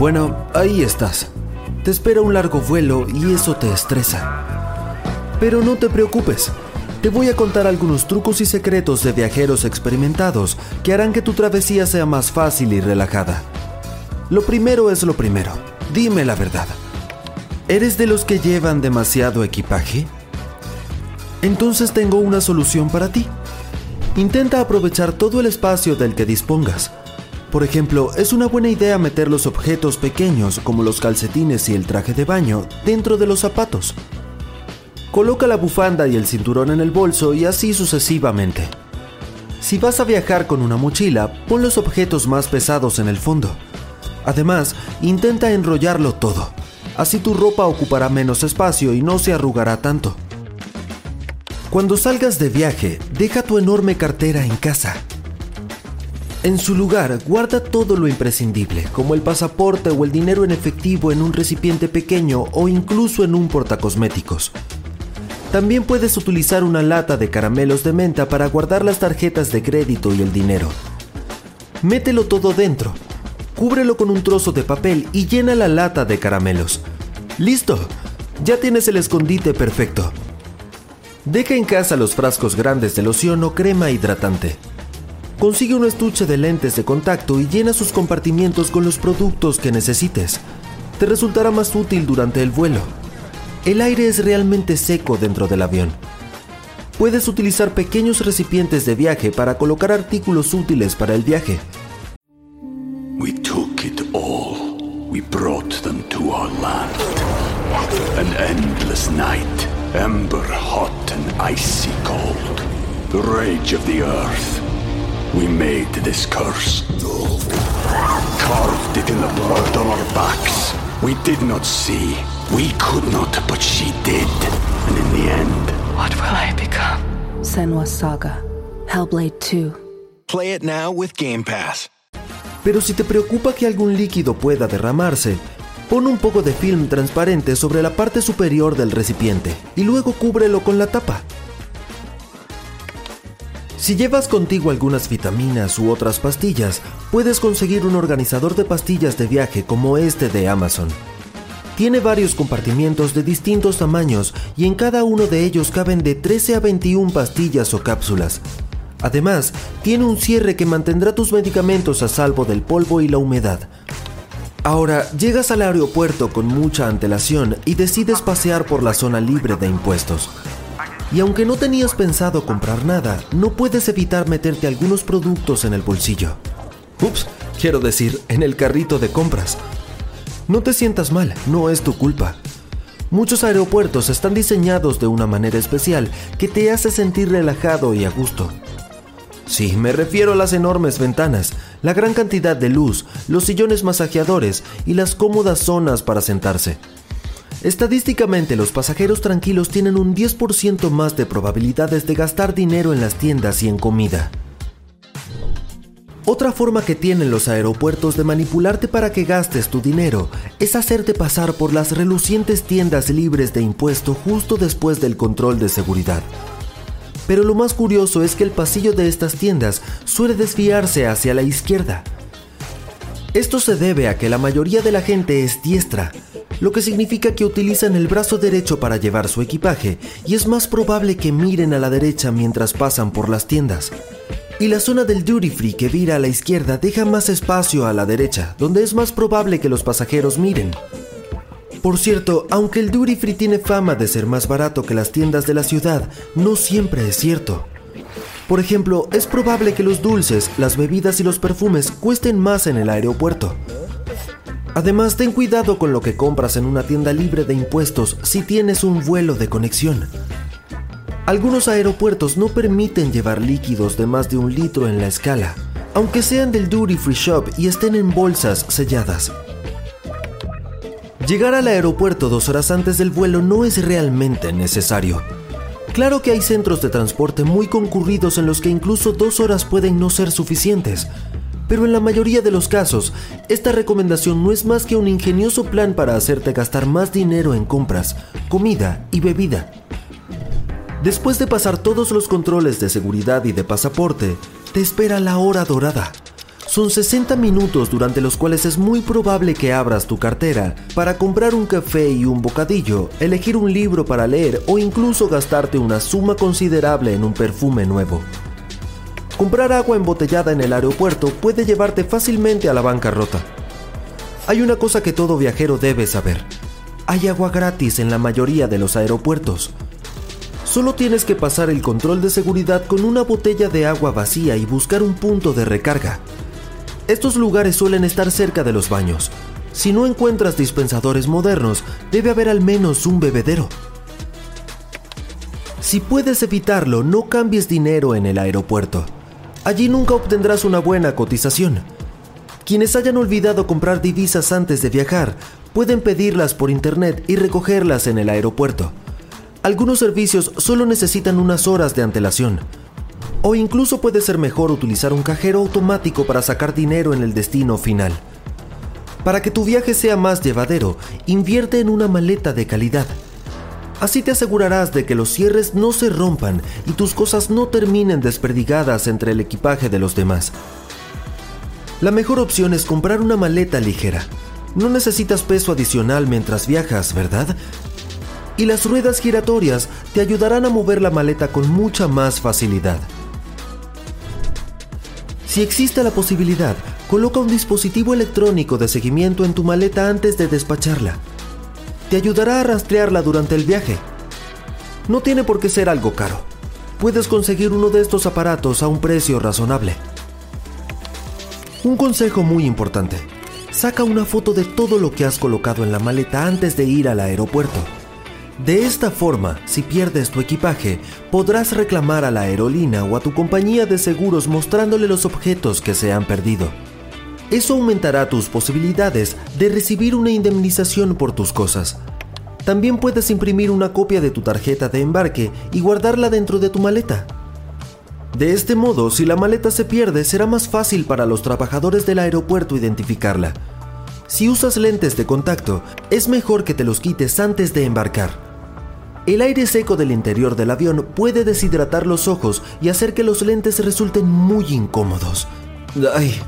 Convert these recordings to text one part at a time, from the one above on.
Bueno, ahí estás. Te espera un largo vuelo y eso te estresa. Pero no te preocupes. Te voy a contar algunos trucos y secretos de viajeros experimentados que harán que tu travesía sea más fácil y relajada. Lo primero es lo primero. Dime la verdad. ¿Eres de los que llevan demasiado equipaje? Entonces tengo una solución para ti. Intenta aprovechar todo el espacio del que dispongas. Por ejemplo, es una buena idea meter los objetos pequeños como los calcetines y el traje de baño dentro de los zapatos. Coloca la bufanda y el cinturón en el bolso y así sucesivamente. Si vas a viajar con una mochila, pon los objetos más pesados en el fondo. Además, intenta enrollarlo todo. Así tu ropa ocupará menos espacio y no se arrugará tanto. Cuando salgas de viaje, deja tu enorme cartera en casa. En su lugar, guarda todo lo imprescindible, como el pasaporte o el dinero en efectivo en un recipiente pequeño o incluso en un portacosméticos. También puedes utilizar una lata de caramelos de menta para guardar las tarjetas de crédito y el dinero. Mételo todo dentro. Cúbrelo con un trozo de papel y llena la lata de caramelos. ¡Listo! Ya tienes el escondite perfecto. Deja en casa los frascos grandes de loción o crema hidratante. Consigue un estuche de lentes de contacto y llena sus compartimientos con los productos que necesites. Te resultará más útil durante el vuelo. El aire es realmente seco dentro del avión. Puedes utilizar pequeños recipientes de viaje para colocar artículos útiles para el viaje. we took it all. We brought them to our land. An endless night, ember hot and icy cold. The rage of the earth. We made this curse. Carved it in the blood on our backs. We did not see. We could not, but she did. And in the end, What will I become? Senwa Saga. Hellblade 2. Play it now with Game Pass. Pero si te preocupa que algún líquido pueda derramarse, pon un poco de film transparente sobre la parte superior del recipiente y luego cúbrelo con la tapa. Si llevas contigo algunas vitaminas u otras pastillas, puedes conseguir un organizador de pastillas de viaje como este de Amazon. Tiene varios compartimientos de distintos tamaños y en cada uno de ellos caben de 13 a 21 pastillas o cápsulas. Además, tiene un cierre que mantendrá tus medicamentos a salvo del polvo y la humedad. Ahora, llegas al aeropuerto con mucha antelación y decides pasear por la zona libre de impuestos. Y aunque no tenías pensado comprar nada, no puedes evitar meterte algunos productos en el bolsillo. Ups, quiero decir, en el carrito de compras. No te sientas mal, no es tu culpa. Muchos aeropuertos están diseñados de una manera especial que te hace sentir relajado y a gusto. Sí, me refiero a las enormes ventanas, la gran cantidad de luz, los sillones masajeadores y las cómodas zonas para sentarse. Estadísticamente, los pasajeros tranquilos tienen un 10% más de probabilidades de gastar dinero en las tiendas y en comida. Otra forma que tienen los aeropuertos de manipularte para que gastes tu dinero es hacerte pasar por las relucientes tiendas libres de impuesto justo después del control de seguridad. Pero lo más curioso es que el pasillo de estas tiendas suele desviarse hacia la izquierda. Esto se debe a que la mayoría de la gente es diestra, lo que significa que utilizan el brazo derecho para llevar su equipaje y es más probable que miren a la derecha mientras pasan por las tiendas. Y la zona del duty free que vira a la izquierda deja más espacio a la derecha, donde es más probable que los pasajeros miren. Por cierto, aunque el duty free tiene fama de ser más barato que las tiendas de la ciudad, no siempre es cierto. Por ejemplo, es probable que los dulces, las bebidas y los perfumes cuesten más en el aeropuerto. Además, ten cuidado con lo que compras en una tienda libre de impuestos si tienes un vuelo de conexión. Algunos aeropuertos no permiten llevar líquidos de más de un litro en la escala, aunque sean del duty free shop y estén en bolsas selladas. Llegar al aeropuerto dos horas antes del vuelo no es realmente necesario. Claro que hay centros de transporte muy concurridos en los que incluso dos horas pueden no ser suficientes, pero en la mayoría de los casos, esta recomendación no es más que un ingenioso plan para hacerte gastar más dinero en compras, comida y bebida. Después de pasar todos los controles de seguridad y de pasaporte, te espera la hora dorada. Son 60 minutos durante los cuales es muy probable que abras tu cartera para comprar un café y un bocadillo, elegir un libro para leer o incluso gastarte una suma considerable en un perfume nuevo. Comprar agua embotellada en el aeropuerto puede llevarte fácilmente a la bancarrota. Hay una cosa que todo viajero debe saber. Hay agua gratis en la mayoría de los aeropuertos. Solo tienes que pasar el control de seguridad con una botella de agua vacía y buscar un punto de recarga. Estos lugares suelen estar cerca de los baños. Si no encuentras dispensadores modernos, debe haber al menos un bebedero. Si puedes evitarlo, no cambies dinero en el aeropuerto. Allí nunca obtendrás una buena cotización. Quienes hayan olvidado comprar divisas antes de viajar pueden pedirlas por internet y recogerlas en el aeropuerto. Algunos servicios solo necesitan unas horas de antelación. O incluso puede ser mejor utilizar un cajero automático para sacar dinero en el destino final. Para que tu viaje sea más llevadero, invierte en una maleta de calidad. Así te asegurarás de que los cierres no se rompan y tus cosas no terminen desperdigadas entre el equipaje de los demás. La mejor opción es comprar una maleta ligera. No necesitas peso adicional mientras viajas, ¿verdad? y las ruedas giratorias te ayudarán a mover la maleta con mucha más facilidad. Si existe la posibilidad, coloca un dispositivo electrónico de seguimiento en tu maleta antes de despacharla. Te ayudará a rastrearla durante el viaje. No tiene por qué ser algo caro. Puedes conseguir uno de estos aparatos a un precio razonable. Un consejo muy importante. Saca una foto de todo lo que has colocado en la maleta antes de ir al aeropuerto. De esta forma, si pierdes tu equipaje, podrás reclamar a la aerolínea o a tu compañía de seguros mostrándole los objetos que se han perdido. Eso aumentará tus posibilidades de recibir una indemnización por tus cosas. También puedes imprimir una copia de tu tarjeta de embarque y guardarla dentro de tu maleta. De este modo, si la maleta se pierde, será más fácil para los trabajadores del aeropuerto identificarla. Si usas lentes de contacto, es mejor que te los quites antes de embarcar. El aire seco del interior del avión puede deshidratar los ojos y hacer que los lentes resulten muy incómodos. Ay.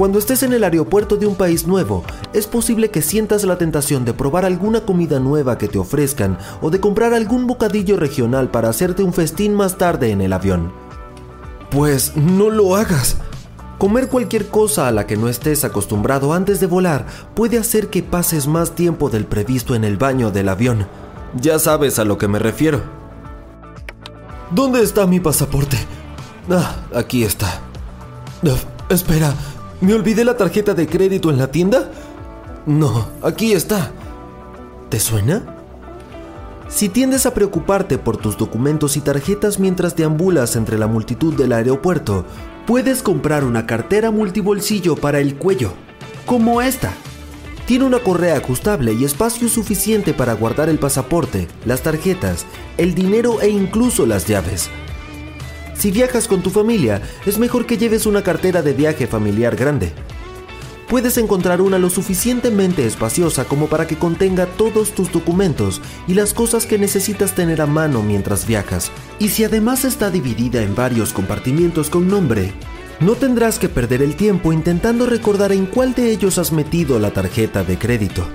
Cuando estés en el aeropuerto de un país nuevo, es posible que sientas la tentación de probar alguna comida nueva que te ofrezcan o de comprar algún bocadillo regional para hacerte un festín más tarde en el avión. Pues no lo hagas. Comer cualquier cosa a la que no estés acostumbrado antes de volar puede hacer que pases más tiempo del previsto en el baño del avión. Ya sabes a lo que me refiero. ¿Dónde está mi pasaporte? Ah, aquí está. Ah, espera, ¿me olvidé la tarjeta de crédito en la tienda? No, aquí está. ¿Te suena? Si tiendes a preocuparte por tus documentos y tarjetas mientras deambulas entre la multitud del aeropuerto, puedes comprar una cartera multibolsillo para el cuello, como esta. Tiene una correa ajustable y espacio suficiente para guardar el pasaporte, las tarjetas, el dinero e incluso las llaves. Si viajas con tu familia, es mejor que lleves una cartera de viaje familiar grande. Puedes encontrar una lo suficientemente espaciosa como para que contenga todos tus documentos y las cosas que necesitas tener a mano mientras viajas. Y si además está dividida en varios compartimientos con nombre, no tendrás que perder el tiempo intentando recordar en cuál de ellos has metido la tarjeta de crédito.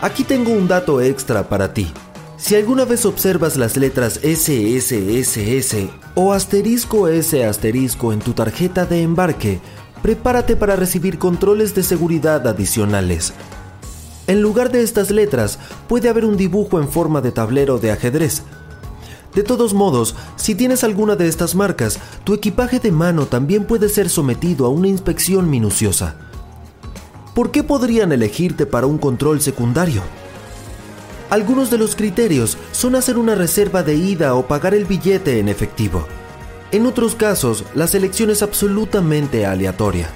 Aquí tengo un dato extra para ti. Si alguna vez observas las letras SSSS o asterisco S asterisco en tu tarjeta de embarque, prepárate para recibir controles de seguridad adicionales. En lugar de estas letras, puede haber un dibujo en forma de tablero de ajedrez. De todos modos, si tienes alguna de estas marcas, tu equipaje de mano también puede ser sometido a una inspección minuciosa. ¿Por qué podrían elegirte para un control secundario? Algunos de los criterios son hacer una reserva de ida o pagar el billete en efectivo. En otros casos, la selección es absolutamente aleatoria.